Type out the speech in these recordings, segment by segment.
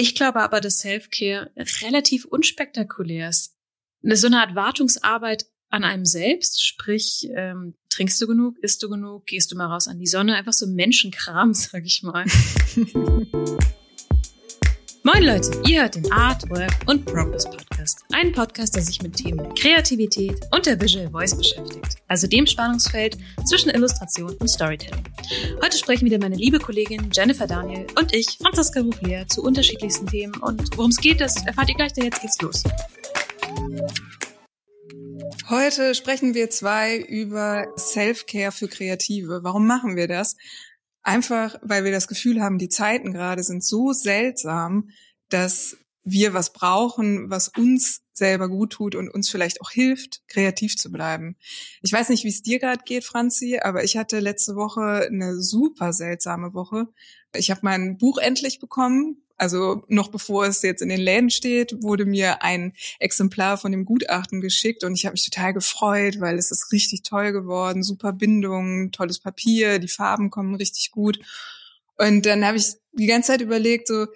Ich glaube aber, dass Self-Care relativ unspektakulär ist. So eine Art Wartungsarbeit an einem selbst, sprich, ähm, trinkst du genug, isst du genug, gehst du mal raus an die Sonne, einfach so Menschenkram, sag ich mal. Moin Leute, ihr hört den Art, Work und Progress Podcast. Ein Podcast, der sich mit Themen Kreativität und der Visual Voice beschäftigt. Also dem Spannungsfeld zwischen Illustration und Storytelling. Heute sprechen wieder meine liebe Kollegin Jennifer Daniel und ich, Franziska Ruflier, zu unterschiedlichsten Themen. Und worum es geht, das erfahrt ihr gleich, denn jetzt geht's los. Heute sprechen wir zwei über Self-Care für Kreative. Warum machen wir das? Einfach, weil wir das Gefühl haben, die Zeiten gerade sind so seltsam, dass wir was brauchen, was uns selber gut tut und uns vielleicht auch hilft, kreativ zu bleiben. Ich weiß nicht, wie es dir gerade geht, Franzi, aber ich hatte letzte Woche eine super seltsame Woche. Ich habe mein Buch endlich bekommen, also noch bevor es jetzt in den Läden steht, wurde mir ein Exemplar von dem Gutachten geschickt und ich habe mich total gefreut, weil es ist richtig toll geworden, super Bindung, tolles Papier, die Farben kommen richtig gut. Und dann habe ich die ganze Zeit überlegt, so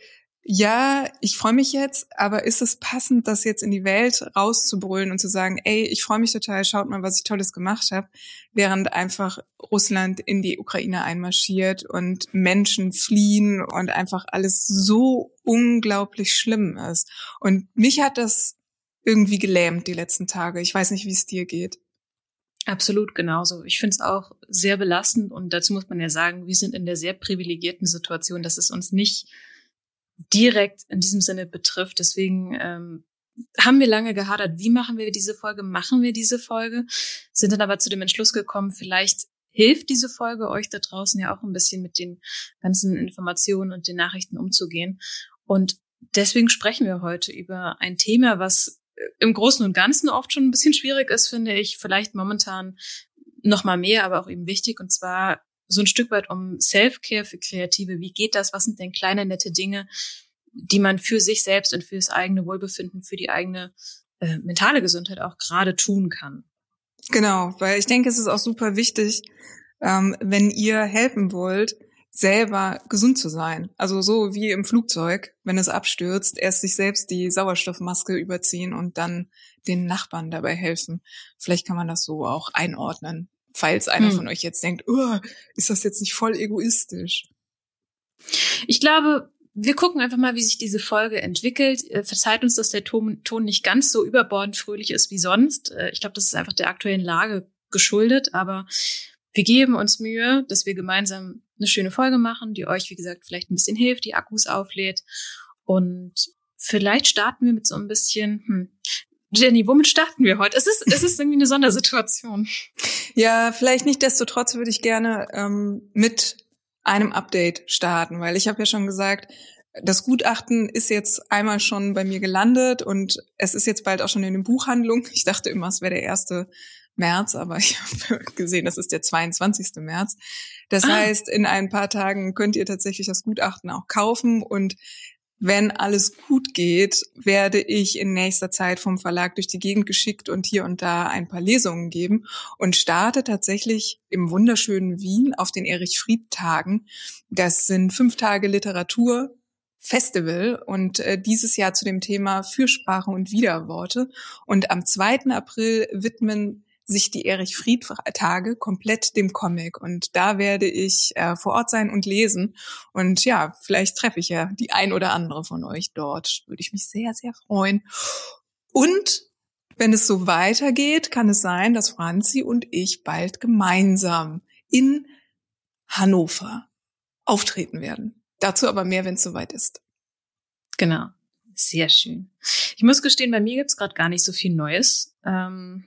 ja, ich freue mich jetzt, aber ist es passend, das jetzt in die Welt rauszubrüllen und zu sagen, ey, ich freue mich total, schaut mal, was ich Tolles gemacht habe, während einfach Russland in die Ukraine einmarschiert und Menschen fliehen und einfach alles so unglaublich schlimm ist. Und mich hat das irgendwie gelähmt die letzten Tage. Ich weiß nicht, wie es dir geht. Absolut genauso. Ich finde es auch sehr belastend und dazu muss man ja sagen, wir sind in der sehr privilegierten Situation, dass es uns nicht direkt in diesem Sinne betrifft. Deswegen ähm, haben wir lange gehadert, wie machen wir diese Folge, machen wir diese Folge, sind dann aber zu dem Entschluss gekommen, vielleicht hilft diese Folge euch da draußen ja auch ein bisschen mit den ganzen Informationen und den Nachrichten umzugehen. Und deswegen sprechen wir heute über ein Thema, was äh, im Großen und Ganzen oft schon ein bisschen schwierig ist, finde ich, vielleicht momentan noch mal mehr, aber auch eben wichtig, und zwar so ein Stück weit um Self-Care für Kreative. Wie geht das? Was sind denn kleine, nette Dinge, die man für sich selbst und für das eigene Wohlbefinden, für die eigene äh, mentale Gesundheit auch gerade tun kann? Genau, weil ich denke, es ist auch super wichtig, ähm, wenn ihr helfen wollt, selber gesund zu sein. Also so wie im Flugzeug, wenn es abstürzt, erst sich selbst die Sauerstoffmaske überziehen und dann den Nachbarn dabei helfen. Vielleicht kann man das so auch einordnen falls einer hm. von euch jetzt denkt, oh, ist das jetzt nicht voll egoistisch? Ich glaube, wir gucken einfach mal, wie sich diese Folge entwickelt. Äh, verzeiht uns, dass der Ton, Ton nicht ganz so überbordend fröhlich ist wie sonst. Äh, ich glaube, das ist einfach der aktuellen Lage geschuldet, aber wir geben uns Mühe, dass wir gemeinsam eine schöne Folge machen, die euch, wie gesagt, vielleicht ein bisschen hilft, die Akkus auflädt. Und vielleicht starten wir mit so ein bisschen, hm, Jenny, womit starten wir heute? Es ist, es ist irgendwie eine Sondersituation. Ja, vielleicht nicht desto trotz würde ich gerne ähm, mit einem Update starten, weil ich habe ja schon gesagt, das Gutachten ist jetzt einmal schon bei mir gelandet und es ist jetzt bald auch schon in den Buchhandlungen. Ich dachte immer, es wäre der erste März, aber ich habe gesehen, das ist der 22. März. Das ah. heißt, in ein paar Tagen könnt ihr tatsächlich das Gutachten auch kaufen und wenn alles gut geht, werde ich in nächster Zeit vom Verlag durch die Gegend geschickt und hier und da ein paar Lesungen geben und starte tatsächlich im wunderschönen Wien auf den Erich Fried Tagen. Das sind fünf Tage Literatur. Festival und äh, dieses Jahr zu dem Thema Fürsprache und Widerworte. Und am 2. April widmen sich die Erich Fried Tage komplett dem Comic und da werde ich äh, vor Ort sein und lesen und ja, vielleicht treffe ich ja die ein oder andere von euch dort. Würde ich mich sehr, sehr freuen. Und wenn es so weitergeht, kann es sein, dass Franzi und ich bald gemeinsam in Hannover auftreten werden. Dazu aber mehr, wenn es soweit ist. Genau. Sehr schön. Ich muss gestehen, bei mir gibt's gerade gar nicht so viel Neues. Ähm,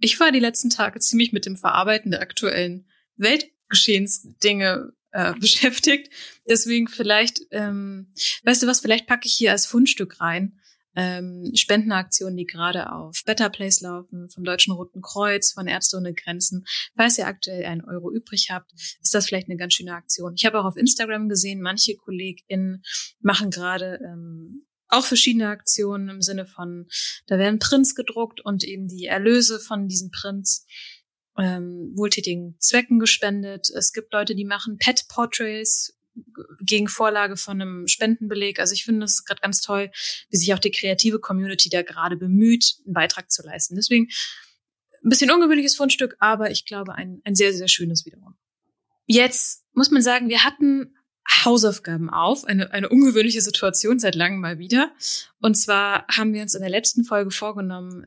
ich war die letzten Tage ziemlich mit dem Verarbeiten der aktuellen Weltgeschehensdinge äh, beschäftigt. Deswegen vielleicht, ähm, weißt du was, vielleicht packe ich hier als Fundstück rein. Ähm, Spendenaktionen, die gerade auf Better Place laufen, vom Deutschen Roten Kreuz, von Ärzte ohne Grenzen. Falls ihr aktuell einen Euro übrig habt, ist das vielleicht eine ganz schöne Aktion. Ich habe auch auf Instagram gesehen, manche KollegInnen machen gerade ähm, auch verschiedene Aktionen im Sinne von, da werden Prints gedruckt und eben die Erlöse von diesen Prints ähm, wohltätigen Zwecken gespendet. Es gibt Leute, die machen Pet Portraits, gegen Vorlage von einem Spendenbeleg. Also ich finde es gerade ganz toll, wie sich auch die kreative Community da gerade bemüht, einen Beitrag zu leisten. Deswegen ein bisschen ungewöhnliches Fundstück, aber ich glaube ein, ein sehr, sehr schönes wiederum. Jetzt muss man sagen, wir hatten Hausaufgaben auf, eine, eine ungewöhnliche Situation seit langem mal wieder. Und zwar haben wir uns in der letzten Folge vorgenommen,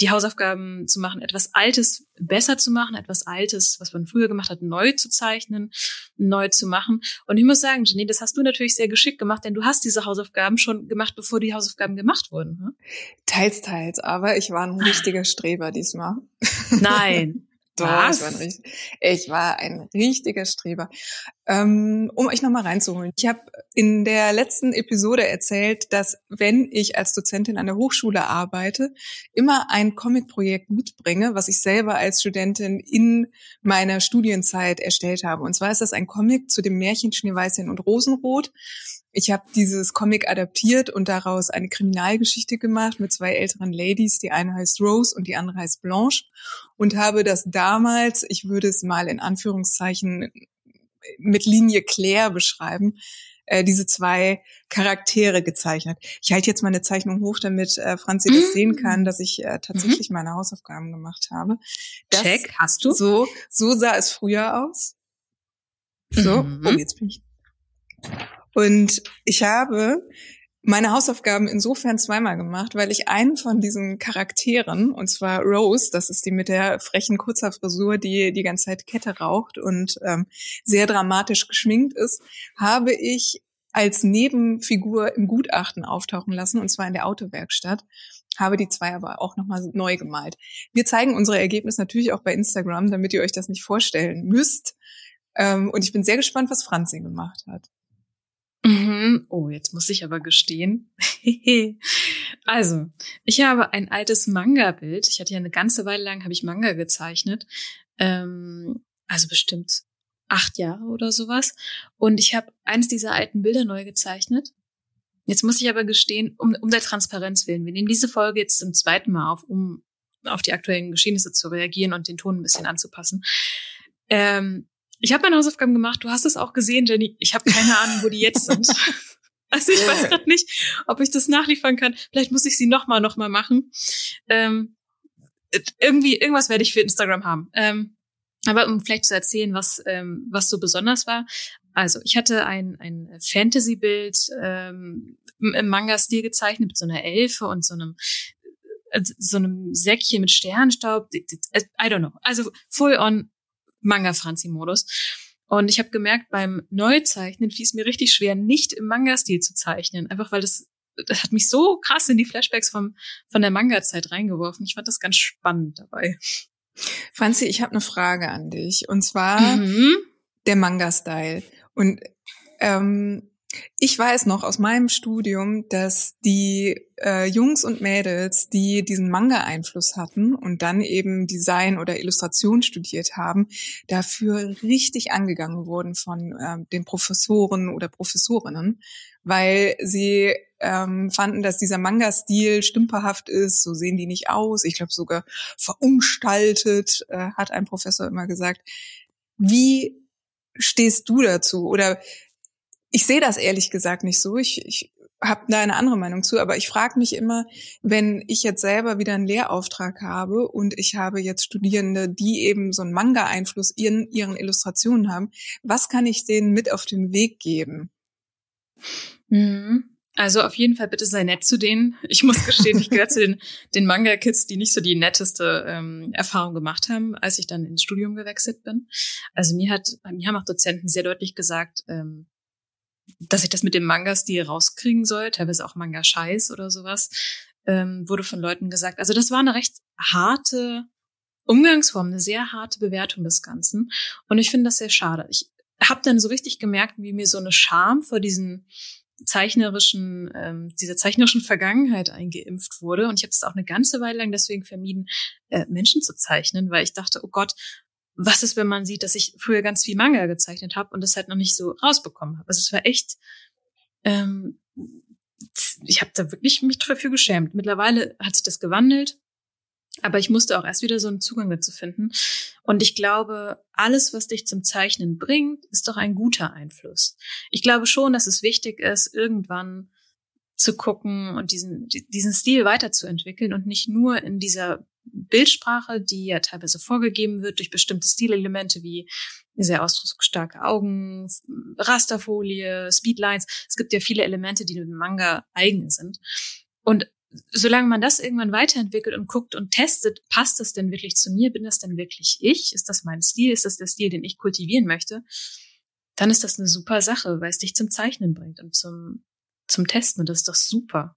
die Hausaufgaben zu machen, etwas Altes besser zu machen, etwas Altes, was man früher gemacht hat, neu zu zeichnen, neu zu machen. Und ich muss sagen, Jenny, das hast du natürlich sehr geschickt gemacht, denn du hast diese Hausaufgaben schon gemacht, bevor die Hausaufgaben gemacht wurden. Ne? Teils, teils, aber ich war ein richtiger Streber diesmal. Nein. Doch, Was? Ich war, ein, ich war ein richtiger Streber. Ähm, um euch nochmal reinzuholen. Ich habe in der letzten Episode erzählt, dass wenn ich als Dozentin an der Hochschule arbeite, immer ein Comic-Projekt mitbringe, was ich selber als Studentin in meiner Studienzeit erstellt habe. Und zwar ist das ein Comic zu dem Märchen Schneeweißchen und Rosenrot. Ich habe dieses Comic adaptiert und daraus eine Kriminalgeschichte gemacht mit zwei älteren Ladies. Die eine heißt Rose und die andere heißt Blanche. Und habe das damals, ich würde es mal in Anführungszeichen mit Linie Claire beschreiben, äh, diese zwei Charaktere gezeichnet. Ich halte jetzt meine Zeichnung hoch, damit äh, Franzi das mm. sehen kann, dass ich äh, tatsächlich mhm. meine Hausaufgaben gemacht habe. Das, Check, hast du? So, so sah es früher aus. So, mhm. oh, jetzt bin ich. Und ich habe meine Hausaufgaben insofern zweimal gemacht, weil ich einen von diesen Charakteren, und zwar Rose, das ist die mit der frechen Kurzerfrisur, die die ganze Zeit Kette raucht und ähm, sehr dramatisch geschminkt ist, habe ich als Nebenfigur im Gutachten auftauchen lassen, und zwar in der Autowerkstatt habe die zwei aber auch nochmal neu gemalt. Wir zeigen unsere Ergebnisse natürlich auch bei Instagram, damit ihr euch das nicht vorstellen müsst. Ähm, und ich bin sehr gespannt, was Franzi gemacht hat. Mhm. Oh, jetzt muss ich aber gestehen. also, ich habe ein altes Manga-Bild. Ich hatte ja eine ganze Weile lang habe ich Manga gezeichnet. Ähm, also bestimmt acht Jahre oder sowas. Und ich habe eins dieser alten Bilder neu gezeichnet. Jetzt muss ich aber gestehen, um, um der Transparenz willen, wir nehmen diese Folge jetzt zum zweiten Mal auf, um auf die aktuellen Geschehnisse zu reagieren und den Ton ein bisschen anzupassen. Ähm, ich habe meine Hausaufgaben gemacht. Du hast es auch gesehen, Jenny. Ich habe keine Ahnung, wo die jetzt sind. Also ich weiß gerade nicht, ob ich das nachliefern kann. Vielleicht muss ich sie nochmal, nochmal machen. Ähm, irgendwie, irgendwas werde ich für Instagram haben. Ähm, aber um vielleicht zu erzählen, was, ähm, was so besonders war. Also, ich hatte ein, ein Fantasy-Bild ähm, im Manga-Stil gezeichnet mit so einer Elfe und so einem äh, so einem Säckchen mit Sternstaub. I don't know. Also full on Manga-Franzi-Modus. Und ich habe gemerkt, beim Neuzeichnen fiel es mir richtig schwer, nicht im Manga-Stil zu zeichnen. Einfach weil das, das hat mich so krass in die Flashbacks vom, von der Manga-Zeit reingeworfen. Ich fand das ganz spannend dabei. Franzi, ich habe eine Frage an dich. Und zwar mhm. der Manga-Style. Und ähm, ich weiß noch aus meinem Studium, dass die äh, Jungs und Mädels, die diesen Manga-Einfluss hatten und dann eben Design oder Illustration studiert haben, dafür richtig angegangen wurden von äh, den Professoren oder Professorinnen, weil sie ähm, fanden, dass dieser Manga-Stil stümperhaft ist, so sehen die nicht aus. Ich glaube sogar verunstaltet, äh, hat ein Professor immer gesagt. Wie stehst du dazu? Oder ich sehe das ehrlich gesagt nicht so. Ich, ich habe da eine andere Meinung zu, aber ich frage mich immer, wenn ich jetzt selber wieder einen Lehrauftrag habe und ich habe jetzt Studierende, die eben so einen Manga-Einfluss in ihren Illustrationen haben, was kann ich denen mit auf den Weg geben? Mhm. Also auf jeden Fall bitte sei nett zu denen. Ich muss gestehen, ich gehöre zu den, den Manga-Kids, die nicht so die netteste ähm, Erfahrung gemacht haben, als ich dann ins Studium gewechselt bin. Also mir hat, mir haben auch Dozenten sehr deutlich gesagt, ähm, dass ich das mit dem Manga-Stil rauskriegen soll, teilweise auch Manga-Scheiß oder sowas, ähm, wurde von Leuten gesagt. Also das war eine recht harte Umgangsform, eine sehr harte Bewertung des Ganzen. Und ich finde das sehr schade. Ich habe dann so richtig gemerkt, wie mir so eine Scham vor diesen zeichnerischen, ähm, dieser zeichnerischen Vergangenheit eingeimpft wurde. Und ich habe es auch eine ganze Weile lang deswegen vermieden, äh, Menschen zu zeichnen, weil ich dachte, oh Gott, was ist, wenn man sieht, dass ich früher ganz viel Manga gezeichnet habe und das halt noch nicht so rausbekommen habe. Also es war echt, ähm, ich habe da wirklich mich dafür geschämt. Mittlerweile hat sich das gewandelt. Aber ich musste auch erst wieder so einen Zugang dazu finden. Und ich glaube, alles, was dich zum Zeichnen bringt, ist doch ein guter Einfluss. Ich glaube schon, dass es wichtig ist, irgendwann zu gucken und diesen, diesen Stil weiterzuentwickeln und nicht nur in dieser Bildsprache, die ja teilweise vorgegeben wird durch bestimmte Stilelemente wie sehr ausdrucksstarke Augen, Rasterfolie, Speedlines. Es gibt ja viele Elemente, die dem Manga eigen sind. Und solange man das irgendwann weiterentwickelt und guckt und testet, passt das denn wirklich zu mir? Bin das denn wirklich ich? Ist das mein Stil? Ist das der Stil, den ich kultivieren möchte? Dann ist das eine super Sache, weil es dich zum Zeichnen bringt und zum, zum Testen. Und das ist doch super.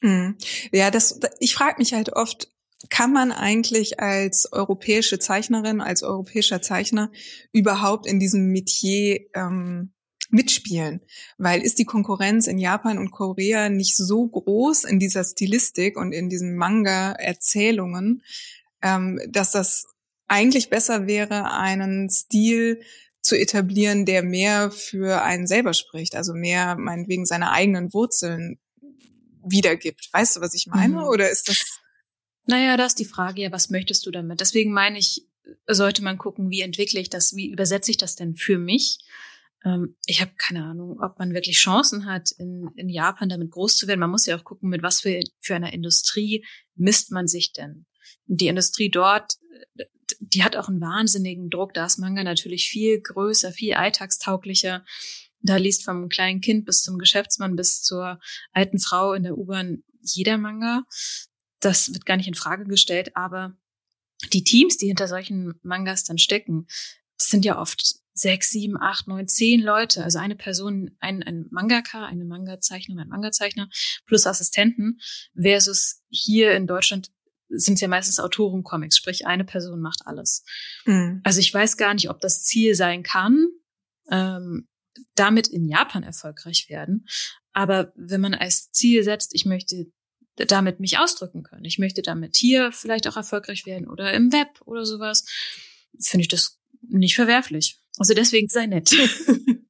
Mhm. Ja, das, ich frage mich halt oft, kann man eigentlich als europäische Zeichnerin, als europäischer Zeichner überhaupt in diesem Metier ähm, mitspielen? Weil ist die Konkurrenz in Japan und Korea nicht so groß in dieser Stilistik und in diesen Manga-Erzählungen, ähm, dass das eigentlich besser wäre, einen Stil zu etablieren, der mehr für einen selber spricht, also mehr meinetwegen seine eigenen Wurzeln wiedergibt. Weißt du, was ich meine? Mhm. Oder ist das naja, da ist die Frage ja, was möchtest du damit? Deswegen meine ich, sollte man gucken, wie entwickle ich das, wie übersetze ich das denn für mich? Ähm, ich habe keine Ahnung, ob man wirklich Chancen hat, in, in Japan damit groß zu werden. Man muss ja auch gucken, mit was für, für einer Industrie misst man sich denn. Die Industrie dort, die hat auch einen wahnsinnigen Druck. Da ist Manga natürlich viel größer, viel alltagstauglicher. Da liest vom kleinen Kind bis zum Geschäftsmann bis zur alten Frau in der U-Bahn jeder Manga. Das wird gar nicht in Frage gestellt, aber die Teams, die hinter solchen Mangas dann stecken, sind ja oft sechs, sieben, acht, neun, zehn Leute. Also eine Person, ein, ein Mangaka, eine Manga-Zeichnerin, ein Manga-Zeichner plus Assistenten versus hier in Deutschland sind es ja meistens Autoren-Comics, sprich eine Person macht alles. Mhm. Also ich weiß gar nicht, ob das Ziel sein kann, ähm, damit in Japan erfolgreich werden. Aber wenn man als Ziel setzt, ich möchte damit mich ausdrücken können. Ich möchte damit hier vielleicht auch erfolgreich werden oder im Web oder sowas. Finde ich das nicht verwerflich. Also deswegen sei nett.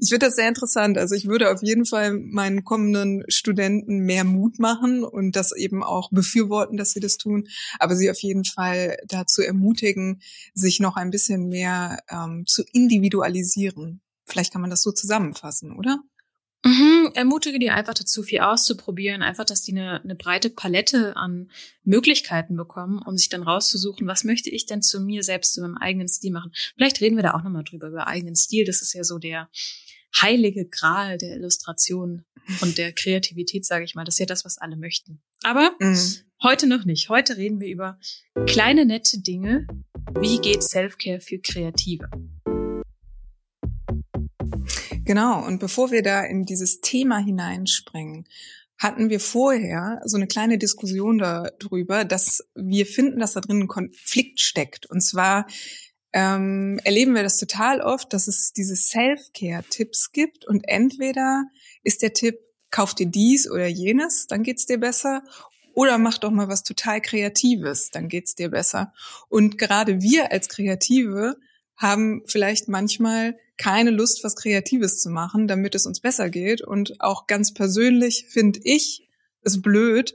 Ich finde das sehr interessant. Also ich würde auf jeden Fall meinen kommenden Studenten mehr Mut machen und das eben auch befürworten, dass sie das tun, aber sie auf jeden Fall dazu ermutigen, sich noch ein bisschen mehr ähm, zu individualisieren. Vielleicht kann man das so zusammenfassen, oder? Mhm, ermutige die einfach dazu, viel auszuprobieren, einfach, dass die eine, eine breite Palette an Möglichkeiten bekommen, um sich dann rauszusuchen, was möchte ich denn zu mir selbst, zu meinem eigenen Stil machen. Vielleicht reden wir da auch nochmal drüber, über eigenen Stil. Das ist ja so der heilige Gral der Illustration und der Kreativität, sage ich mal. Das ist ja das, was alle möchten. Aber mhm. heute noch nicht. Heute reden wir über kleine, nette Dinge. Wie geht Selfcare für Kreative? Genau, und bevor wir da in dieses Thema hineinspringen, hatten wir vorher so eine kleine Diskussion darüber, dass wir finden, dass da drin ein Konflikt steckt. Und zwar ähm, erleben wir das total oft, dass es diese Self-Care-Tipps gibt und entweder ist der Tipp, kauf dir dies oder jenes, dann geht's dir besser. Oder mach doch mal was total Kreatives, dann geht's dir besser. Und gerade wir als Kreative haben vielleicht manchmal keine Lust, was Kreatives zu machen, damit es uns besser geht. Und auch ganz persönlich finde ich es blöd,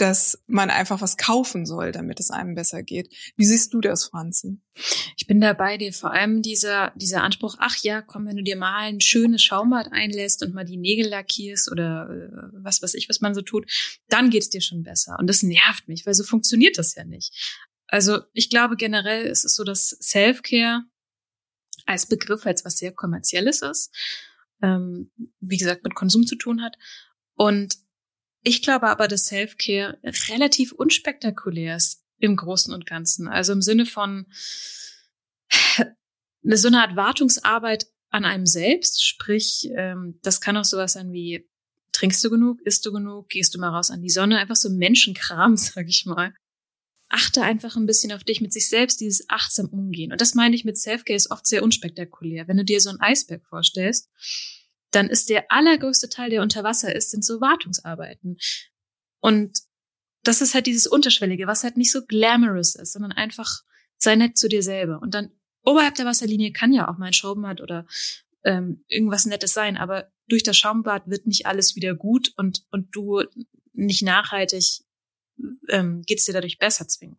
dass man einfach was kaufen soll, damit es einem besser geht. Wie siehst du das, Franzi? Ich bin da bei dir. Vor allem dieser, dieser Anspruch, ach ja, komm, wenn du dir mal ein schönes Schaumbad einlässt und mal die Nägel lackierst oder äh, was weiß ich, was man so tut, dann geht's dir schon besser. Und das nervt mich, weil so funktioniert das ja nicht. Also ich glaube generell ist es so, dass Self-Care als Begriff als was sehr kommerzielles ist, ähm, wie gesagt, mit Konsum zu tun hat. Und ich glaube aber, dass Self-Care relativ unspektakulär ist im Großen und Ganzen. Also im Sinne von so eine Art Wartungsarbeit an einem selbst, sprich, ähm, das kann auch sowas sein wie, trinkst du genug, isst du genug, gehst du mal raus an die Sonne, einfach so Menschenkram, sag ich mal achte einfach ein bisschen auf dich mit sich selbst, dieses achtsam umgehen. Und das meine ich mit Selfcare ist oft sehr unspektakulär. Wenn du dir so einen Eisberg vorstellst, dann ist der allergrößte Teil, der unter Wasser ist, sind so Wartungsarbeiten. Und das ist halt dieses Unterschwellige, was halt nicht so glamorous ist, sondern einfach sei nett zu dir selber. Und dann oberhalb der Wasserlinie kann ja auch mal ein Schaumbad oder ähm, irgendwas Nettes sein, aber durch das Schaumbad wird nicht alles wieder gut und, und du nicht nachhaltig ähm, geht es dir dadurch besser zwingen.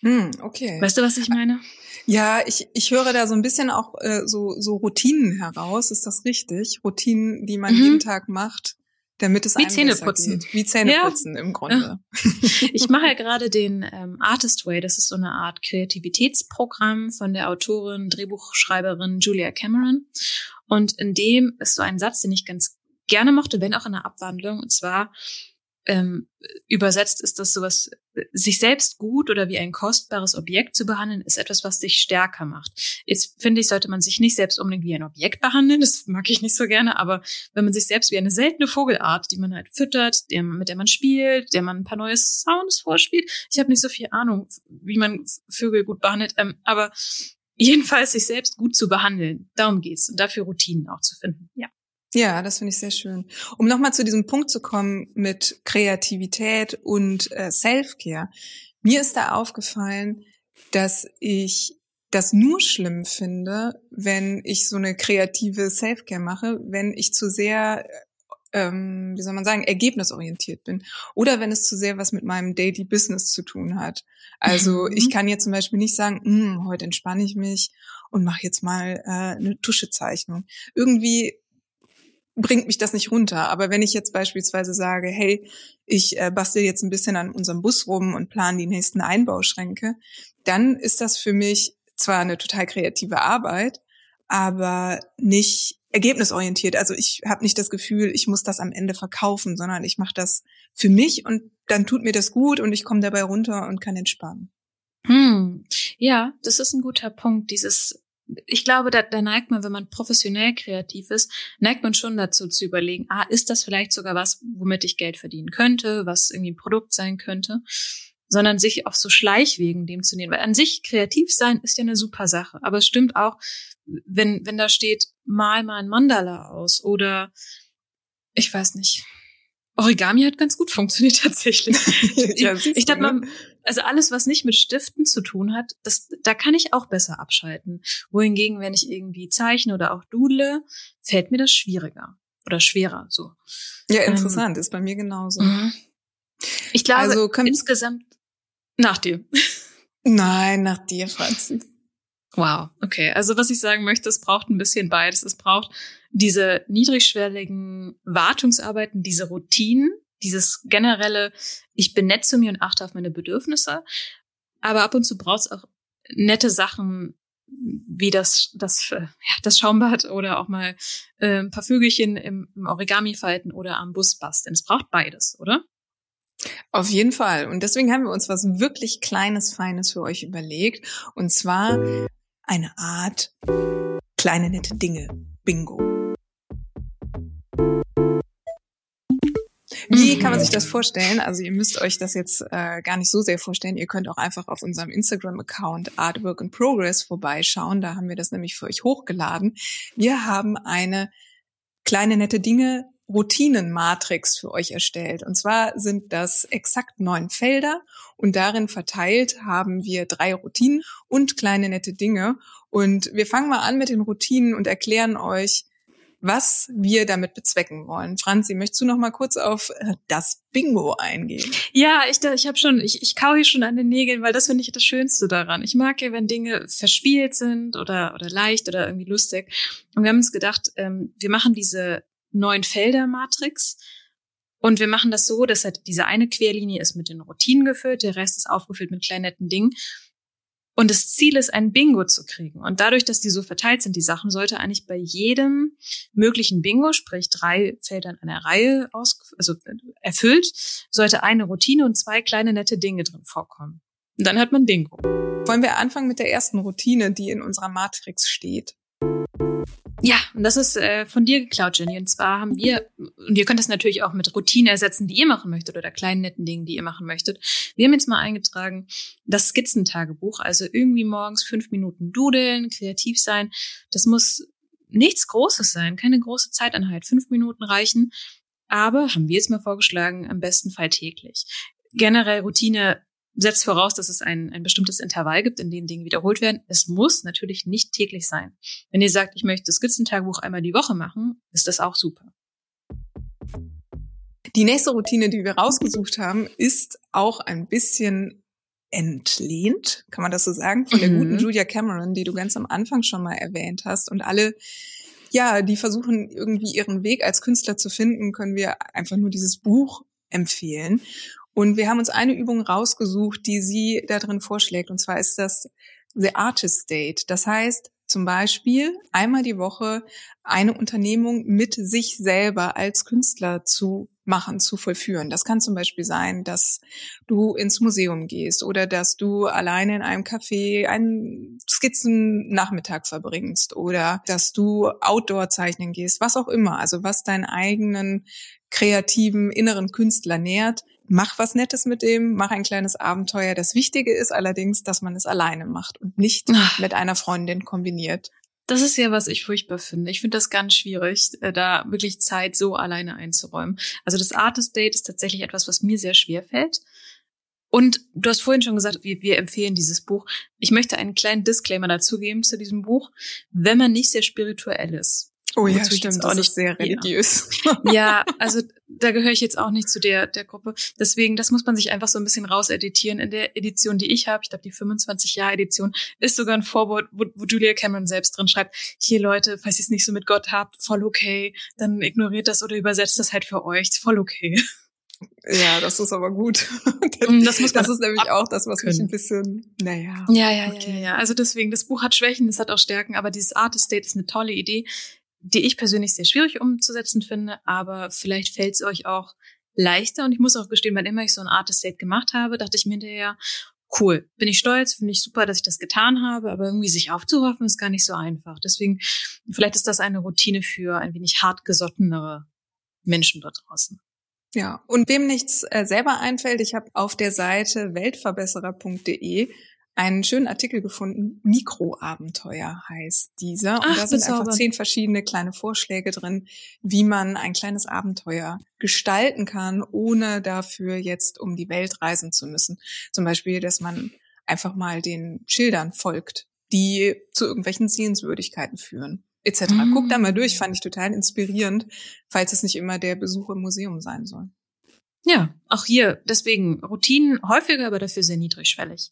Hm, okay. Weißt du, was ich meine? Ja, ich, ich höre da so ein bisschen auch äh, so, so Routinen heraus. Ist das richtig? Routinen, die man mhm. jeden Tag macht, damit es Wie Zähne putzen. Geht. Wie Zähneputzen ja. im Grunde. Ich mache ja gerade den ähm, Artist Way. Das ist so eine Art Kreativitätsprogramm von der Autorin, Drehbuchschreiberin Julia Cameron. Und in dem ist so ein Satz, den ich ganz gerne mochte, wenn auch in der Abwandlung. Und zwar, ähm, übersetzt ist das sowas, sich selbst gut oder wie ein kostbares Objekt zu behandeln, ist etwas, was dich stärker macht. Jetzt finde ich, sollte man sich nicht selbst unbedingt wie ein Objekt behandeln, das mag ich nicht so gerne, aber wenn man sich selbst wie eine seltene Vogelart, die man halt füttert, der, mit der man spielt, der man ein paar neue Sounds vorspielt, ich habe nicht so viel Ahnung, wie man Vögel gut behandelt, ähm, aber jedenfalls sich selbst gut zu behandeln, darum geht's und dafür Routinen auch zu finden, ja. Ja, das finde ich sehr schön. Um nochmal zu diesem Punkt zu kommen mit Kreativität und äh, Self-Care. Mir ist da aufgefallen, dass ich das nur schlimm finde, wenn ich so eine kreative Self-Care mache, wenn ich zu sehr, ähm, wie soll man sagen, ergebnisorientiert bin. Oder wenn es zu sehr was mit meinem Daily Business zu tun hat. Also mhm. ich kann jetzt zum Beispiel nicht sagen, hm, heute entspanne ich mich und mache jetzt mal äh, eine Tuschezeichnung. Irgendwie bringt mich das nicht runter. Aber wenn ich jetzt beispielsweise sage, hey, ich äh, bastel jetzt ein bisschen an unserem Bus rum und plane die nächsten Einbauschränke, dann ist das für mich zwar eine total kreative Arbeit, aber nicht ergebnisorientiert. Also ich habe nicht das Gefühl, ich muss das am Ende verkaufen, sondern ich mache das für mich und dann tut mir das gut und ich komme dabei runter und kann entspannen. Hm. Ja, das ist ein guter Punkt. Dieses ich glaube, da, da neigt man, wenn man professionell kreativ ist, neigt man schon dazu zu überlegen, ah, ist das vielleicht sogar was, womit ich Geld verdienen könnte, was irgendwie ein Produkt sein könnte, sondern sich auf so Schleichwegen dem zu nehmen. Weil an sich kreativ sein ist ja eine super Sache. Aber es stimmt auch, wenn, wenn da steht, mal mal ein Mandala aus oder ich weiß nicht, Origami hat ganz gut funktioniert tatsächlich. ja, ich, ich dachte mal, also alles, was nicht mit Stiften zu tun hat, das, da kann ich auch besser abschalten. Wohingegen, wenn ich irgendwie zeichne oder auch dudle, fällt mir das schwieriger oder schwerer, so. Ja, ähm, interessant, ähm, ist bei mir genauso. Mhm. Ich glaube, also insgesamt nach dir. Nein, nach dir, Franzi. Wow, okay. Also was ich sagen möchte, es braucht ein bisschen beides. Es braucht diese niedrigschwelligen Wartungsarbeiten, diese Routinen, dieses generelle, ich zu mir und achte auf meine Bedürfnisse. Aber ab und zu braucht es auch nette Sachen, wie das, das, ja, das Schaumbad oder auch mal äh, ein paar Vögelchen im, im Origami falten oder am Bus basteln. Es braucht beides, oder? Auf jeden Fall. Und deswegen haben wir uns was wirklich Kleines, Feines für euch überlegt. Und zwar eine Art kleine nette Dinge. Bingo. Wie kann man sich das vorstellen? Also ihr müsst euch das jetzt äh, gar nicht so sehr vorstellen. Ihr könnt auch einfach auf unserem Instagram-Account Artwork in Progress vorbeischauen. Da haben wir das nämlich für euch hochgeladen. Wir haben eine kleine nette Dinge Routinenmatrix für euch erstellt. Und zwar sind das exakt neun Felder und darin verteilt haben wir drei Routinen und kleine nette Dinge. Und wir fangen mal an mit den Routinen und erklären euch, was wir damit bezwecken wollen. Franzi, möchtest du noch mal kurz auf äh, das Bingo eingehen? Ja, ich, ich habe schon, ich, ich kau hier schon an den Nägeln, weil das finde ich das Schönste daran. Ich mag ja, wenn Dinge verspielt sind oder, oder leicht oder irgendwie lustig. Und wir haben uns gedacht, ähm, wir machen diese neun Felder Matrix. Und wir machen das so, dass halt diese eine Querlinie ist mit den Routinen gefüllt, der Rest ist aufgefüllt mit kleinen netten Dingen. Und das Ziel ist, ein Bingo zu kriegen. Und dadurch, dass die so verteilt sind, die Sachen, sollte eigentlich bei jedem möglichen Bingo, sprich drei Felder in einer Reihe aus, also erfüllt, sollte eine Routine und zwei kleine nette Dinge drin vorkommen. Und dann hat man Bingo. Wollen wir anfangen mit der ersten Routine, die in unserer Matrix steht? Ja, und das ist äh, von dir geklaut, Jenny. Und zwar haben wir, und ihr könnt das natürlich auch mit Routinen ersetzen, die ihr machen möchtet oder kleinen netten Dingen, die ihr machen möchtet. Wir haben jetzt mal eingetragen, das Skizzentagebuch, also irgendwie morgens fünf Minuten dudeln, kreativ sein. Das muss nichts Großes sein, keine große Zeiteinheit. Fünf Minuten reichen. Aber haben wir jetzt mal vorgeschlagen, am besten Fall täglich. Generell Routine setzt voraus, dass es ein, ein bestimmtes Intervall gibt, in dem Dinge wiederholt werden. Es muss natürlich nicht täglich sein. Wenn ihr sagt, ich möchte Skizzentagebuch einmal die Woche machen, ist das auch super. Die nächste Routine, die wir rausgesucht haben, ist auch ein bisschen entlehnt, kann man das so sagen, von der mhm. guten Julia Cameron, die du ganz am Anfang schon mal erwähnt hast. Und alle, ja, die versuchen irgendwie ihren Weg als Künstler zu finden, können wir einfach nur dieses Buch empfehlen. Und wir haben uns eine Übung rausgesucht, die sie da drin vorschlägt. Und zwar ist das The Artist Date. Das heißt, zum Beispiel einmal die Woche eine Unternehmung mit sich selber als Künstler zu machen, zu vollführen. Das kann zum Beispiel sein, dass du ins Museum gehst oder dass du alleine in einem Café einen Skizzennachmittag verbringst oder dass du Outdoor zeichnen gehst, was auch immer. Also was deinen eigenen kreativen inneren Künstler nährt. Mach was Nettes mit dem, mach ein kleines Abenteuer. Das Wichtige ist allerdings, dass man es alleine macht und nicht Ach. mit einer Freundin kombiniert. Das ist ja, was ich furchtbar finde. Ich finde das ganz schwierig, äh, da wirklich Zeit so alleine einzuräumen. Also das Artist Date ist tatsächlich etwas, was mir sehr schwer fällt. Und du hast vorhin schon gesagt, wir, wir empfehlen dieses Buch. Ich möchte einen kleinen Disclaimer dazugeben zu diesem Buch. Wenn man nicht sehr spirituell ist, Oh ja, stimmt, auch nicht sehr religiös. Ja. ja, also da gehöre ich jetzt auch nicht zu der der Gruppe. Deswegen, das muss man sich einfach so ein bisschen rauseditieren. In der Edition, die ich habe, ich glaube die 25 Jahr Edition, ist sogar ein Vorwort, wo, wo Julia Cameron selbst drin schreibt: Hier Leute, falls ihr es nicht so mit Gott habt, voll okay, dann ignoriert das oder übersetzt das halt für euch, voll okay. Ja, das ist aber gut. Das, muss das ist nämlich auch das, was mich ein bisschen, naja. Ja, ja, okay. ja, ja. Also deswegen, das Buch hat Schwächen, es hat auch Stärken, aber dieses Artist State ist eine tolle Idee die ich persönlich sehr schwierig umzusetzen finde, aber vielleicht fällt es euch auch leichter. Und ich muss auch gestehen, wann immer ich so ein Artist Date gemacht habe, dachte ich mir hinterher, cool, bin ich stolz, finde ich super, dass ich das getan habe, aber irgendwie sich aufzuraffen ist gar nicht so einfach. Deswegen, vielleicht ist das eine Routine für ein wenig hartgesottenere Menschen dort draußen. Ja, und wem nichts äh, selber einfällt, ich habe auf der Seite weltverbesserer.de einen schönen Artikel gefunden. Mikroabenteuer heißt dieser. Und Ach, da sind einfach zehn verschiedene kleine Vorschläge drin, wie man ein kleines Abenteuer gestalten kann, ohne dafür jetzt um die Welt reisen zu müssen. Zum Beispiel, dass man einfach mal den Schildern folgt, die zu irgendwelchen Sehenswürdigkeiten führen, etc. Mm. Guck da mal durch, fand ich total inspirierend, falls es nicht immer der Besuch im Museum sein soll. Ja, auch hier deswegen Routinen häufiger, aber dafür sehr niedrigschwellig.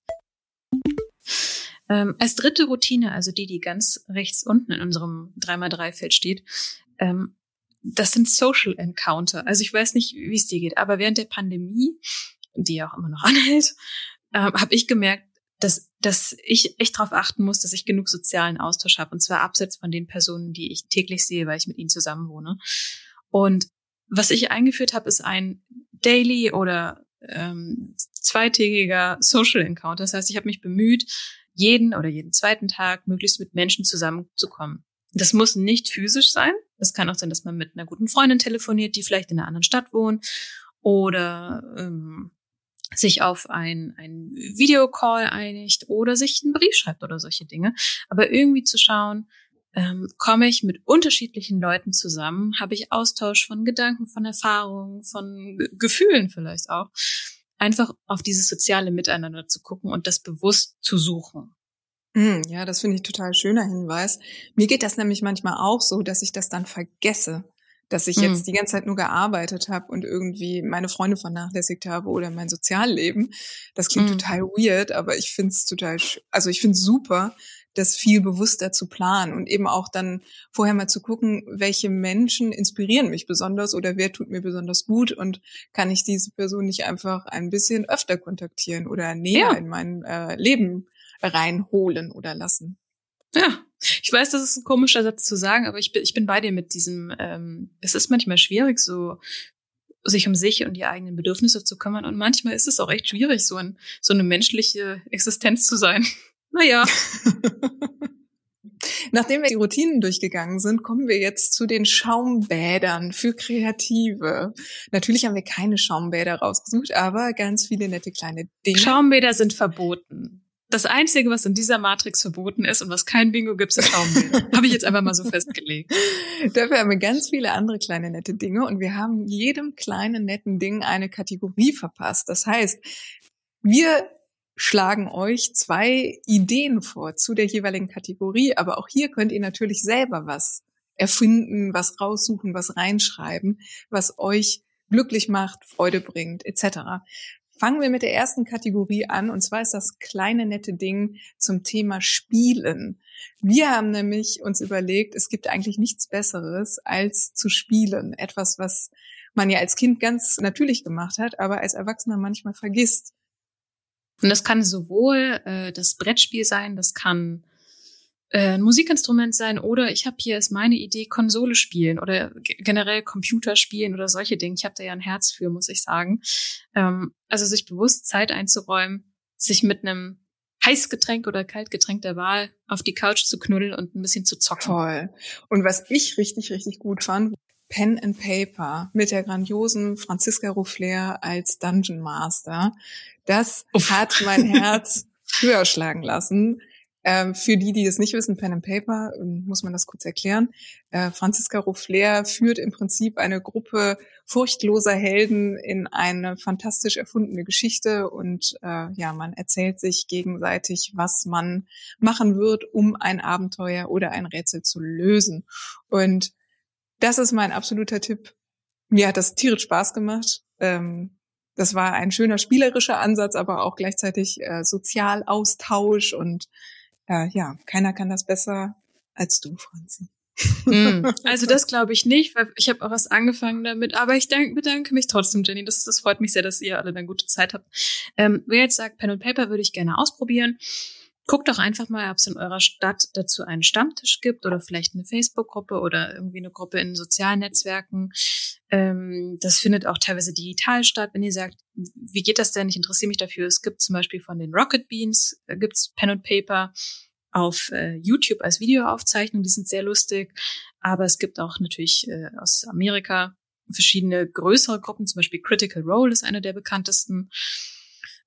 Ähm, als dritte Routine, also die, die ganz rechts unten in unserem 3x3-Feld steht, ähm, das sind Social Encounter. Also ich weiß nicht, wie es dir geht, aber während der Pandemie, die ja auch immer noch anhält, äh, habe ich gemerkt, dass, dass ich echt darauf achten muss, dass ich genug sozialen Austausch habe. Und zwar abseits von den Personen, die ich täglich sehe, weil ich mit ihnen zusammen wohne. Und was ich eingeführt habe, ist ein Daily oder ähm, zweitägiger Social Encounter. Das heißt, ich habe mich bemüht, jeden oder jeden zweiten Tag möglichst mit Menschen zusammenzukommen. Das muss nicht physisch sein. Es kann auch sein, dass man mit einer guten Freundin telefoniert, die vielleicht in einer anderen Stadt wohnt oder ähm, sich auf ein, ein Videocall einigt oder sich einen Brief schreibt oder solche Dinge. Aber irgendwie zu schauen, ähm, komme ich mit unterschiedlichen Leuten zusammen, habe ich Austausch von Gedanken, von Erfahrungen, von G Gefühlen vielleicht auch einfach auf dieses soziale Miteinander zu gucken und das bewusst zu suchen. Hm, ja, das finde ich total schöner Hinweis. Mir geht das nämlich manchmal auch so, dass ich das dann vergesse, dass ich jetzt mhm. die ganze Zeit nur gearbeitet habe und irgendwie meine Freunde vernachlässigt habe oder mein Sozialleben. Das klingt mhm. total weird, aber ich finde es total, also ich finde es super, das viel bewusster zu planen und eben auch dann vorher mal zu gucken, welche Menschen inspirieren mich besonders oder wer tut mir besonders gut und kann ich diese Person nicht einfach ein bisschen öfter kontaktieren oder näher ja. in mein äh, Leben reinholen oder lassen. Ja, ich weiß, das ist ein komischer Satz zu sagen, aber ich bin, ich bin bei dir mit diesem, ähm, es ist manchmal schwierig, so sich um sich und die eigenen Bedürfnisse zu kümmern. Und manchmal ist es auch echt schwierig, so, ein, so eine menschliche Existenz zu sein. Naja. Nachdem wir die Routinen durchgegangen sind, kommen wir jetzt zu den Schaumbädern für Kreative. Natürlich haben wir keine Schaumbäder rausgesucht, aber ganz viele nette kleine Dinge. Schaumbäder sind verboten. Das Einzige, was in dieser Matrix verboten ist und was kein Bingo gibt, sind Schaumbäder. Habe ich jetzt einfach mal so festgelegt. Dafür haben wir ganz viele andere kleine nette Dinge und wir haben jedem kleinen netten Ding eine Kategorie verpasst. Das heißt, wir schlagen euch zwei Ideen vor zu der jeweiligen Kategorie, aber auch hier könnt ihr natürlich selber was erfinden, was raussuchen, was reinschreiben, was euch glücklich macht, Freude bringt, etc. Fangen wir mit der ersten Kategorie an, und zwar ist das kleine nette Ding zum Thema Spielen. Wir haben nämlich uns überlegt, es gibt eigentlich nichts Besseres als zu spielen. Etwas, was man ja als Kind ganz natürlich gemacht hat, aber als Erwachsener manchmal vergisst. Und das kann sowohl äh, das Brettspiel sein, das kann äh, ein Musikinstrument sein oder ich habe hier ist meine Idee Konsole spielen oder generell Computer spielen oder solche Dinge. Ich habe da ja ein Herz für, muss ich sagen. Ähm, also sich bewusst Zeit einzuräumen, sich mit einem Heißgetränk oder Kaltgetränk der Wahl auf die Couch zu knuddeln und ein bisschen zu zocken. Toll. Und was ich richtig, richtig gut fand, Pen and Paper mit der grandiosen Franziska Rouffler als Dungeon Master. Das Uff. hat mein Herz höher schlagen lassen. Ähm, für die, die es nicht wissen, Pen and Paper, ähm, muss man das kurz erklären. Äh, Franziska Rouffler führt im Prinzip eine Gruppe furchtloser Helden in eine fantastisch erfundene Geschichte und äh, ja, man erzählt sich gegenseitig, was man machen wird, um ein Abenteuer oder ein Rätsel zu lösen. Und das ist mein absoluter Tipp. Mir hat das tierisch Spaß gemacht. Ähm, das war ein schöner spielerischer Ansatz, aber auch gleichzeitig äh, Sozialaustausch und äh, ja, keiner kann das besser als du, Franzi. mm, also das glaube ich nicht, weil ich habe auch was angefangen damit. Aber ich dank, bedanke mich trotzdem, Jenny. Das, das freut mich sehr, dass ihr alle eine gute Zeit habt. Ähm, wer jetzt sagt, Pen und Paper würde ich gerne ausprobieren, guckt doch einfach mal, ob es in eurer Stadt dazu einen Stammtisch gibt oder vielleicht eine Facebook-Gruppe oder irgendwie eine Gruppe in sozialen Netzwerken. Ähm, das findet auch teilweise digital statt. Wenn ihr sagt, wie geht das denn? Ich interessiere mich dafür. Es gibt zum Beispiel von den Rocket Beans, äh, gibt's Pen und Paper auf äh, YouTube als Videoaufzeichnung. Die sind sehr lustig. Aber es gibt auch natürlich äh, aus Amerika verschiedene größere Gruppen. Zum Beispiel Critical Role ist eine der bekanntesten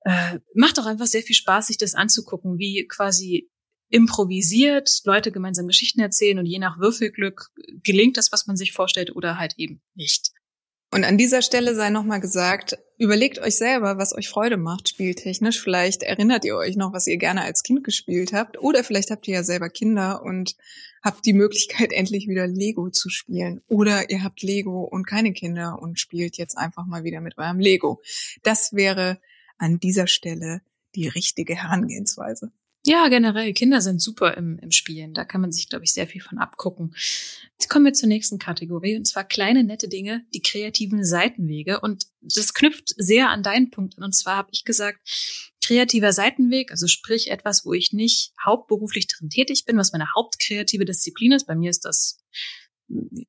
äh, macht auch einfach sehr viel Spaß, sich das anzugucken, wie quasi improvisiert Leute gemeinsam Geschichten erzählen und je nach Würfelglück gelingt das, was man sich vorstellt oder halt eben nicht. Und an dieser Stelle sei nochmal gesagt, überlegt euch selber, was euch Freude macht, spieltechnisch. Vielleicht erinnert ihr euch noch, was ihr gerne als Kind gespielt habt. Oder vielleicht habt ihr ja selber Kinder und habt die Möglichkeit, endlich wieder Lego zu spielen. Oder ihr habt Lego und keine Kinder und spielt jetzt einfach mal wieder mit eurem Lego. Das wäre an dieser Stelle die richtige Herangehensweise. Ja, generell, Kinder sind super im, im Spielen. Da kann man sich, glaube ich, sehr viel von abgucken. Jetzt kommen wir zur nächsten Kategorie, und zwar kleine, nette Dinge, die kreativen Seitenwege. Und das knüpft sehr an deinen Punkt an. Und zwar habe ich gesagt, kreativer Seitenweg, also sprich etwas, wo ich nicht hauptberuflich drin tätig bin, was meine hauptkreative Disziplin ist. Bei mir ist das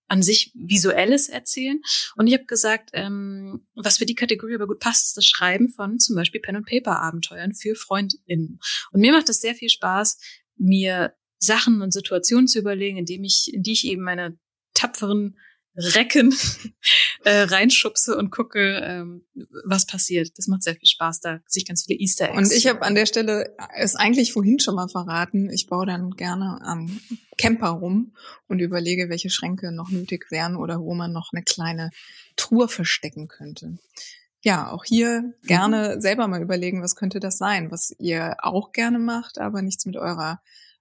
an sich visuelles erzählen. Und ich habe gesagt, ähm, was für die Kategorie aber gut passt, ist das Schreiben von zum Beispiel Pen und Paper Abenteuern für FreundInnen. Und mir macht es sehr viel Spaß, mir Sachen und Situationen zu überlegen, in, dem ich, in die ich eben meine tapferen Recken äh, reinschubse und gucke, ähm, was passiert. Das macht sehr viel Spaß, da sich ganz viele Easter Eggs. Und ich habe an der Stelle es eigentlich vorhin schon mal verraten. Ich baue dann gerne am Camper rum und überlege, welche Schränke noch nötig wären oder wo man noch eine kleine Truhe verstecken könnte. Ja, auch hier gerne mhm. selber mal überlegen, was könnte das sein, was ihr auch gerne macht, aber nichts mit eurer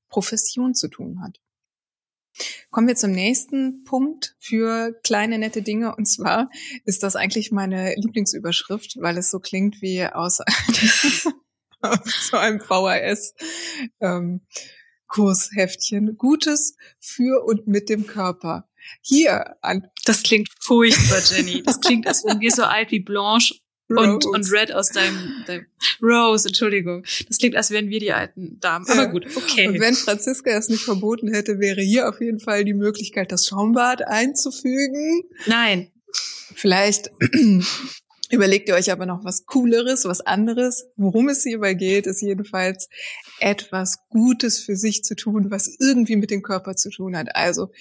Profession zu tun hat. Kommen wir zum nächsten Punkt für kleine nette Dinge. Und zwar ist das eigentlich meine Lieblingsüberschrift, weil es so klingt wie aus, so einem VHS. Ähm, Kursheftchen. Gutes für und mit dem Körper. Hier an. Das klingt furchtbar, Jenny. Das klingt, als wären wir so alt wie Blanche und, und Red aus deinem, deinem Rose, Entschuldigung. Das klingt, als wären wir die alten Damen. Aber gut, okay. Und wenn Franziska es nicht verboten hätte, wäre hier auf jeden Fall die Möglichkeit, das Schaumbad einzufügen. Nein. Vielleicht überlegt ihr euch aber noch was Cooleres, was anderes. Worum es hierbei geht, ist jedenfalls etwas Gutes für sich zu tun, was irgendwie mit dem Körper zu tun hat. Also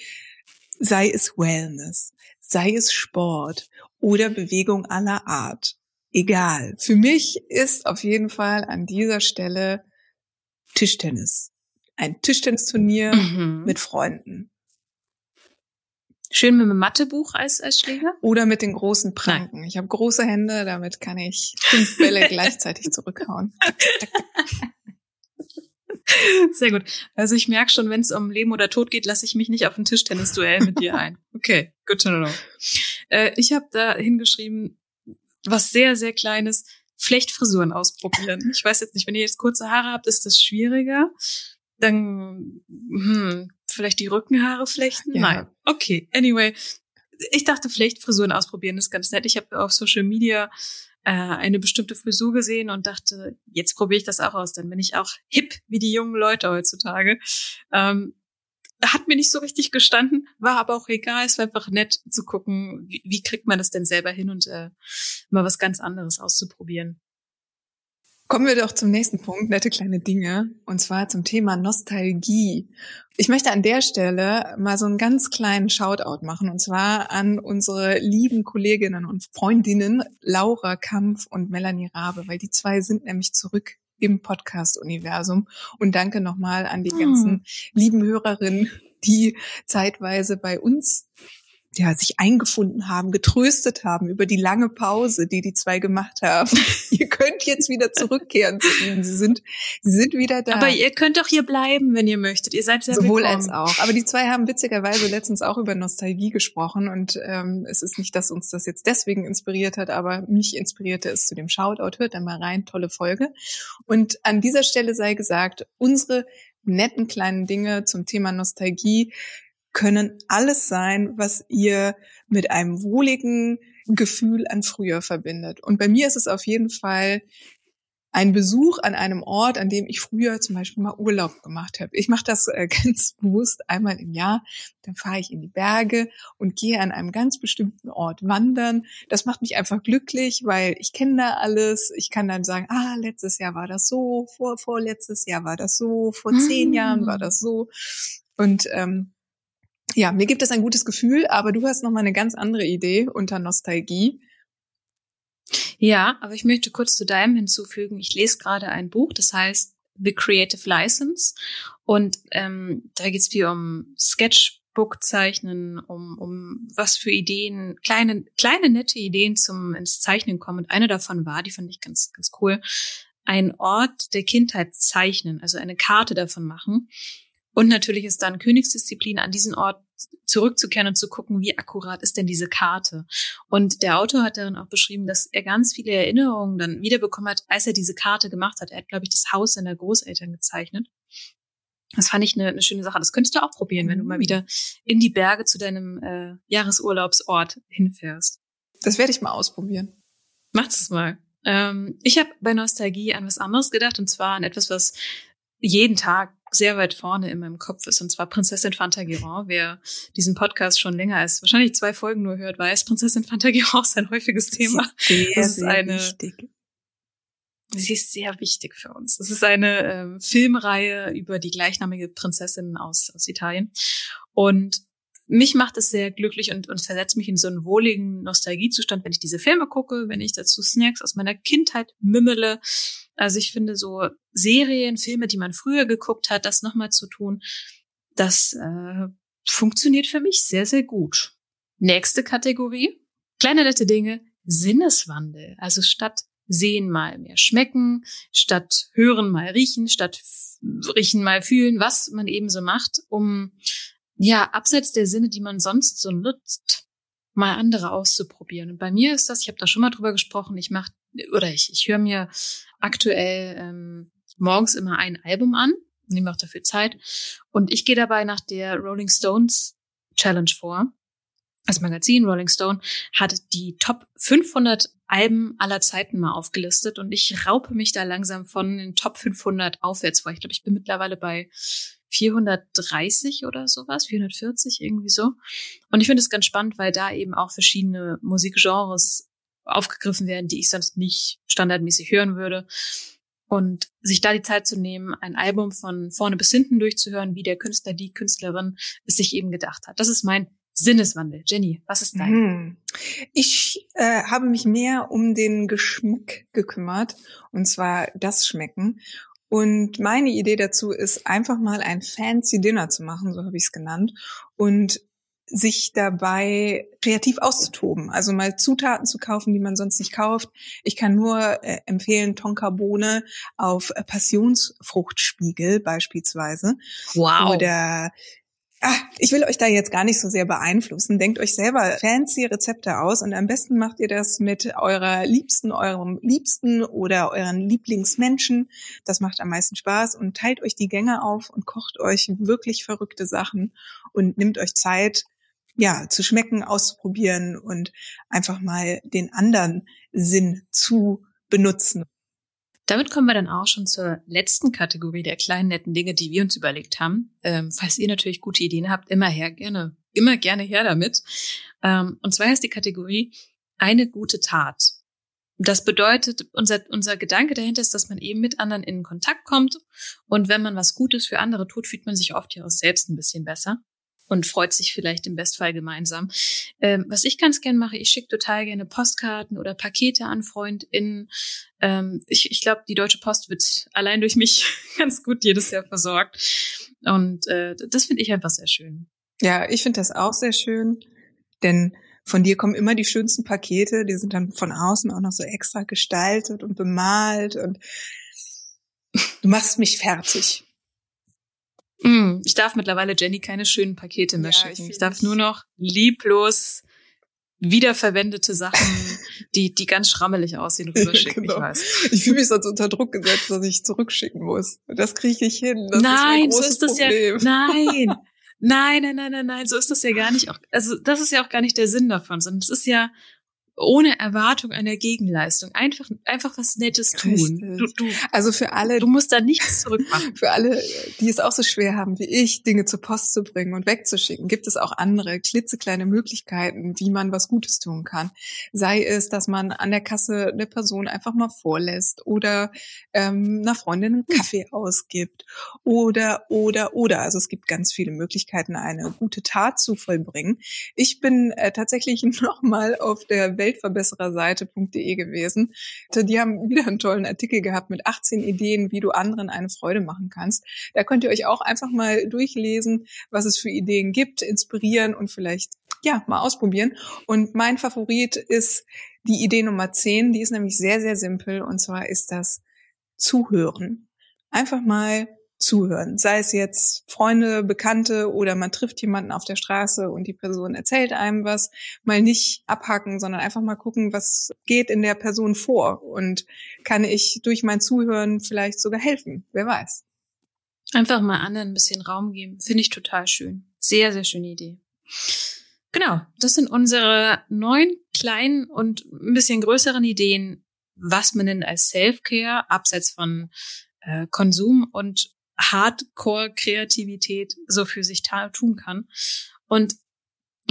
sei es Wellness, sei es Sport oder Bewegung aller Art egal. Für mich ist auf jeden Fall an dieser Stelle Tischtennis. Ein Tischtennisturnier mhm. mit Freunden. Schön mit einem Mathebuch als, als Schläger? Oder mit den großen Pranken. Nein. Ich habe große Hände, damit kann ich fünf Bälle gleichzeitig zurückhauen. Sehr gut. Also ich merke schon, wenn es um Leben oder Tod geht, lasse ich mich nicht auf ein Tischtennisduell mit dir ein. Okay, good to know. Äh, ich habe da hingeschrieben, was sehr, sehr Kleines, Flechtfrisuren ausprobieren. Ich weiß jetzt nicht, wenn ihr jetzt kurze Haare habt, ist das schwieriger. Dann hm, vielleicht die Rückenhaare flechten? Ja. Nein. Okay, anyway. Ich dachte, Flechtfrisuren ausprobieren ist ganz nett. Ich habe auf Social Media äh, eine bestimmte Frisur gesehen und dachte, jetzt probiere ich das auch aus. Dann bin ich auch hip wie die jungen Leute heutzutage. Ähm, hat mir nicht so richtig gestanden, war aber auch egal. Es war einfach nett zu gucken, wie, wie kriegt man das denn selber hin und äh, mal was ganz anderes auszuprobieren. Kommen wir doch zum nächsten Punkt, nette kleine Dinge, und zwar zum Thema Nostalgie. Ich möchte an der Stelle mal so einen ganz kleinen Shoutout machen, und zwar an unsere lieben Kolleginnen und Freundinnen Laura Kampf und Melanie Rabe, weil die zwei sind nämlich zurück im Podcast-Universum. Und danke nochmal an die ganzen hm. lieben Hörerinnen, die zeitweise bei uns ja, sich eingefunden haben, getröstet haben über die lange Pause, die die zwei gemacht haben. ihr könnt jetzt wieder zurückkehren zu ihnen. Sie sind, sie sind wieder da. Aber ihr könnt doch hier bleiben, wenn ihr möchtet. Ihr seid sehr Sowohl willkommen. als auch. Aber die zwei haben witzigerweise letztens auch über Nostalgie gesprochen und ähm, es ist nicht, dass uns das jetzt deswegen inspiriert hat, aber mich inspirierte es zu dem Shoutout. Hört da mal rein, tolle Folge. Und an dieser Stelle sei gesagt, unsere netten kleinen Dinge zum Thema Nostalgie können alles sein, was ihr mit einem wohligen Gefühl an früher verbindet. Und bei mir ist es auf jeden Fall ein Besuch an einem Ort, an dem ich früher zum Beispiel mal Urlaub gemacht habe. Ich mache das äh, ganz bewusst einmal im Jahr. Dann fahre ich in die Berge und gehe an einem ganz bestimmten Ort wandern. Das macht mich einfach glücklich, weil ich kenne da alles. Ich kann dann sagen, ah, letztes Jahr war das so, vor vorletztes Jahr war das so, vor zehn Jahren war das so. Und ähm, ja, mir gibt es ein gutes Gefühl, aber du hast noch mal eine ganz andere Idee unter Nostalgie. Ja, aber ich möchte kurz zu deinem hinzufügen. Ich lese gerade ein Buch, das heißt The Creative License. Und ähm, da geht es viel um Sketchbook zeichnen, um, um was für Ideen, kleine, kleine nette Ideen zum ins Zeichnen kommen. Und eine davon war, die fand ich ganz, ganz cool, ein Ort der Kindheit zeichnen, also eine Karte davon machen. Und natürlich ist dann Königsdisziplin, an diesen Ort zurückzukehren und zu gucken, wie akkurat ist denn diese Karte. Und der Autor hat darin auch beschrieben, dass er ganz viele Erinnerungen dann wiederbekommen hat, als er diese Karte gemacht hat. Er hat, glaube ich, das Haus seiner Großeltern gezeichnet. Das fand ich eine, eine schöne Sache. Das könntest du auch probieren, wenn du mal mhm. wieder in die Berge zu deinem äh, Jahresurlaubsort hinfährst. Das werde ich mal ausprobieren. Mach es mal. Ähm, ich habe bei Nostalgie an was anderes gedacht, und zwar an etwas, was jeden Tag sehr weit vorne in meinem Kopf ist, und zwar Prinzessin Fantagirand. Wer diesen Podcast schon länger als wahrscheinlich zwei Folgen nur hört, weiß, Prinzessin Fantagirand ist ein häufiges Thema. Sehr, das ist sehr eine, wichtig. Sie ist sehr wichtig für uns. Es ist eine ähm, Filmreihe über die gleichnamige Prinzessin aus, aus Italien. Und mich macht es sehr glücklich und, und versetzt mich in so einen wohligen Nostalgiezustand, wenn ich diese Filme gucke, wenn ich dazu Snacks aus meiner Kindheit mümmele also ich finde so Serien, Filme, die man früher geguckt hat, das nochmal zu tun, das äh, funktioniert für mich sehr, sehr gut. Nächste Kategorie. Kleine nette Dinge. Sinneswandel. Also statt sehen mal mehr schmecken, statt hören mal riechen, statt riechen mal fühlen, was man eben so macht, um ja, abseits der Sinne, die man sonst so nutzt, mal andere auszuprobieren. Und bei mir ist das, ich habe da schon mal drüber gesprochen, ich mache oder ich, ich höre mir aktuell ähm, morgens immer ein Album an, nehme auch dafür Zeit. Und ich gehe dabei nach der Rolling Stones Challenge vor. Das Magazin Rolling Stone hat die Top 500 Alben aller Zeiten mal aufgelistet und ich raupe mich da langsam von den Top 500 aufwärts vor. Ich glaube, ich bin mittlerweile bei 430 oder sowas, 440 irgendwie so. Und ich finde es ganz spannend, weil da eben auch verschiedene Musikgenres aufgegriffen werden, die ich sonst nicht standardmäßig hören würde. Und sich da die Zeit zu nehmen, ein Album von vorne bis hinten durchzuhören, wie der Künstler, die Künstlerin es sich eben gedacht hat. Das ist mein Sinneswandel. Jenny, was ist dein? Hm. Ich äh, habe mich mehr um den Geschmack gekümmert, und zwar das Schmecken. Und meine Idee dazu ist, einfach mal ein fancy Dinner zu machen, so habe ich es genannt. Und sich dabei kreativ auszutoben. Also mal Zutaten zu kaufen, die man sonst nicht kauft. Ich kann nur äh, empfehlen Tonkabohne auf Passionsfruchtspiegel beispielsweise. Wow. Oder Ah, ich will euch da jetzt gar nicht so sehr beeinflussen. Denkt euch selber fancy Rezepte aus und am besten macht ihr das mit eurer Liebsten, eurem Liebsten oder euren Lieblingsmenschen. Das macht am meisten Spaß und teilt euch die Gänge auf und kocht euch wirklich verrückte Sachen und nimmt euch Zeit, ja, zu schmecken, auszuprobieren und einfach mal den anderen Sinn zu benutzen. Damit kommen wir dann auch schon zur letzten Kategorie der kleinen netten Dinge, die wir uns überlegt haben. Ähm, falls ihr natürlich gute Ideen habt, immer her, gerne, immer gerne her damit. Ähm, und zwar ist die Kategorie eine gute Tat. Das bedeutet, unser, unser Gedanke dahinter ist, dass man eben mit anderen in Kontakt kommt. Und wenn man was Gutes für andere tut, fühlt man sich oft ja auch selbst ein bisschen besser und freut sich vielleicht im Bestfall gemeinsam. Ähm, was ich ganz gern mache, ich schicke total gerne Postkarten oder Pakete an FreundInnen. Ähm, ich ich glaube, die Deutsche Post wird allein durch mich ganz gut jedes Jahr versorgt. Und äh, das finde ich einfach sehr schön. Ja, ich finde das auch sehr schön, denn von dir kommen immer die schönsten Pakete, die sind dann von außen auch noch so extra gestaltet und bemalt und du machst mich fertig. Mm, ich darf mittlerweile Jenny keine schönen Pakete mehr ja, schicken. Ich, ich darf nur noch lieblos wiederverwendete Sachen, die, die ganz schrammelig aussehen, rüberschicken. genau. Ich weiß. Ich fühle mich sonst unter Druck gesetzt, dass ich zurückschicken muss. Das kriege ich hin. Das nein, ist so ist das Problem. ja. Nein. Nein, nein, nein, nein, nein, so ist das ja gar nicht. Auch, also das ist ja auch gar nicht der Sinn davon, sondern es ist ja ohne Erwartung einer Gegenleistung. Einfach, einfach was Nettes tun. Du, du, also für alle. Du musst da nichts zurückmachen. Für alle, die es auch so schwer haben wie ich, Dinge zur Post zu bringen und wegzuschicken, gibt es auch andere klitzekleine Möglichkeiten, wie man was Gutes tun kann. Sei es, dass man an der Kasse eine Person einfach mal vorlässt oder ähm, einer Freundin einen hm. Kaffee ausgibt oder, oder, oder. Also es gibt ganz viele Möglichkeiten, eine gute Tat zu vollbringen. Ich bin äh, tatsächlich nochmal auf der Welt weltverbessererseite.de gewesen. Die haben wieder einen tollen Artikel gehabt mit 18 Ideen, wie du anderen eine Freude machen kannst. Da könnt ihr euch auch einfach mal durchlesen, was es für Ideen gibt, inspirieren und vielleicht ja, mal ausprobieren. Und mein Favorit ist die Idee Nummer 10, die ist nämlich sehr, sehr simpel und zwar ist das Zuhören. Einfach mal zuhören. Sei es jetzt Freunde, Bekannte oder man trifft jemanden auf der Straße und die Person erzählt einem was. Mal nicht abhacken, sondern einfach mal gucken, was geht in der Person vor und kann ich durch mein Zuhören vielleicht sogar helfen. Wer weiß. Einfach mal anderen ein bisschen Raum geben. Finde ich total schön. Sehr, sehr schöne Idee. Genau, das sind unsere neun kleinen und ein bisschen größeren Ideen, was man denn als Self-Care abseits von äh, Konsum und Hardcore-Kreativität so für sich tun kann. Und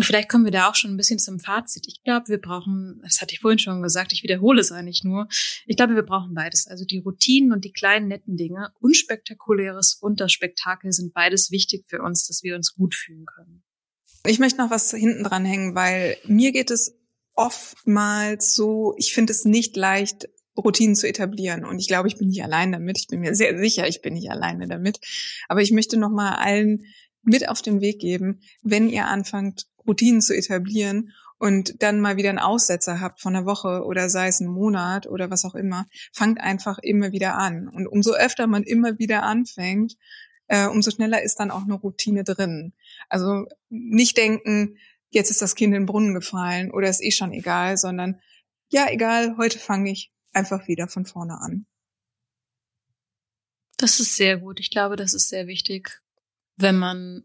vielleicht kommen wir da auch schon ein bisschen zum Fazit. Ich glaube, wir brauchen, das hatte ich vorhin schon gesagt, ich wiederhole es eigentlich nur. Ich glaube, wir brauchen beides. Also die Routinen und die kleinen netten Dinge, unspektakuläres und das Spektakel sind beides wichtig für uns, dass wir uns gut fühlen können. Ich möchte noch was hinten dran hängen, weil mir geht es oftmals so, ich finde es nicht leicht, Routinen zu etablieren. Und ich glaube, ich bin nicht allein damit. Ich bin mir sehr sicher, ich bin nicht alleine damit. Aber ich möchte noch mal allen mit auf den Weg geben, wenn ihr anfangt, Routinen zu etablieren und dann mal wieder einen Aussetzer habt von einer Woche oder sei es ein Monat oder was auch immer, fangt einfach immer wieder an. Und umso öfter man immer wieder anfängt, äh, umso schneller ist dann auch eine Routine drin. Also nicht denken, jetzt ist das Kind in den Brunnen gefallen oder ist eh schon egal, sondern ja, egal, heute fange ich einfach wieder von vorne an. Das ist sehr gut. Ich glaube, das ist sehr wichtig, wenn man,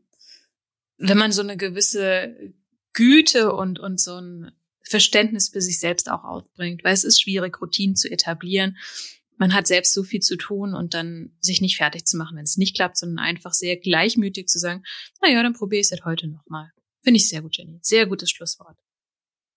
wenn man so eine gewisse Güte und, und so ein Verständnis für sich selbst auch aufbringt, weil es ist schwierig, Routinen zu etablieren. Man hat selbst so viel zu tun und dann sich nicht fertig zu machen, wenn es nicht klappt, sondern einfach sehr gleichmütig zu sagen, na ja, dann probiere ich es halt heute nochmal. Finde ich sehr gut, Jenny. Sehr gutes Schlusswort.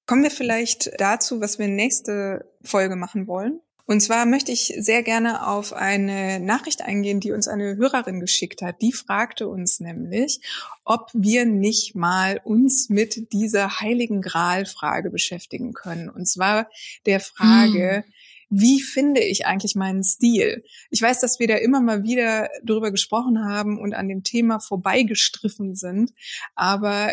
Kommen wir vielleicht dazu, was wir nächste Folge machen wollen. Und zwar möchte ich sehr gerne auf eine Nachricht eingehen, die uns eine Hörerin geschickt hat. Die fragte uns nämlich, ob wir nicht mal uns mit dieser heiligen Gral-Frage beschäftigen können. Und zwar der Frage, hm wie finde ich eigentlich meinen Stil? Ich weiß, dass wir da immer mal wieder drüber gesprochen haben und an dem Thema vorbeigestriffen sind, aber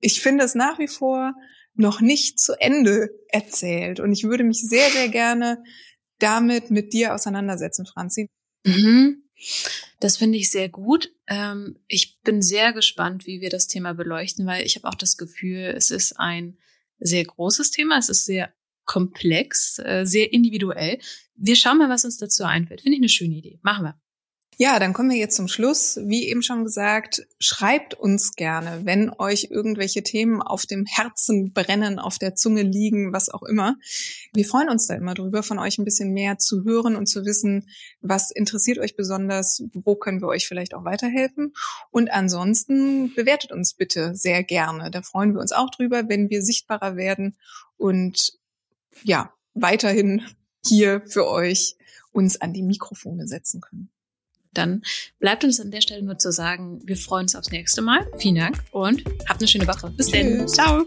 ich finde es nach wie vor noch nicht zu Ende erzählt. Und ich würde mich sehr, sehr gerne damit mit dir auseinandersetzen, Franzi. Mhm. Das finde ich sehr gut. Ähm, ich bin sehr gespannt, wie wir das Thema beleuchten, weil ich habe auch das Gefühl, es ist ein sehr großes Thema, es ist sehr komplex, äh, sehr individuell. Wir schauen mal, was uns dazu einfällt. Finde ich eine schöne Idee. Machen wir. Ja, dann kommen wir jetzt zum Schluss. Wie eben schon gesagt, schreibt uns gerne, wenn euch irgendwelche Themen auf dem Herzen brennen, auf der Zunge liegen, was auch immer. Wir freuen uns da immer drüber, von euch ein bisschen mehr zu hören und zu wissen, was interessiert euch besonders, wo können wir euch vielleicht auch weiterhelfen. Und ansonsten bewertet uns bitte sehr gerne. Da freuen wir uns auch drüber, wenn wir sichtbarer werden und ja, weiterhin hier für euch uns an die Mikrofone setzen können. Dann bleibt uns an der Stelle nur zu sagen, wir freuen uns aufs nächste Mal. Vielen Dank und habt eine schöne Woche. Bis Tschüss. dann. Ciao.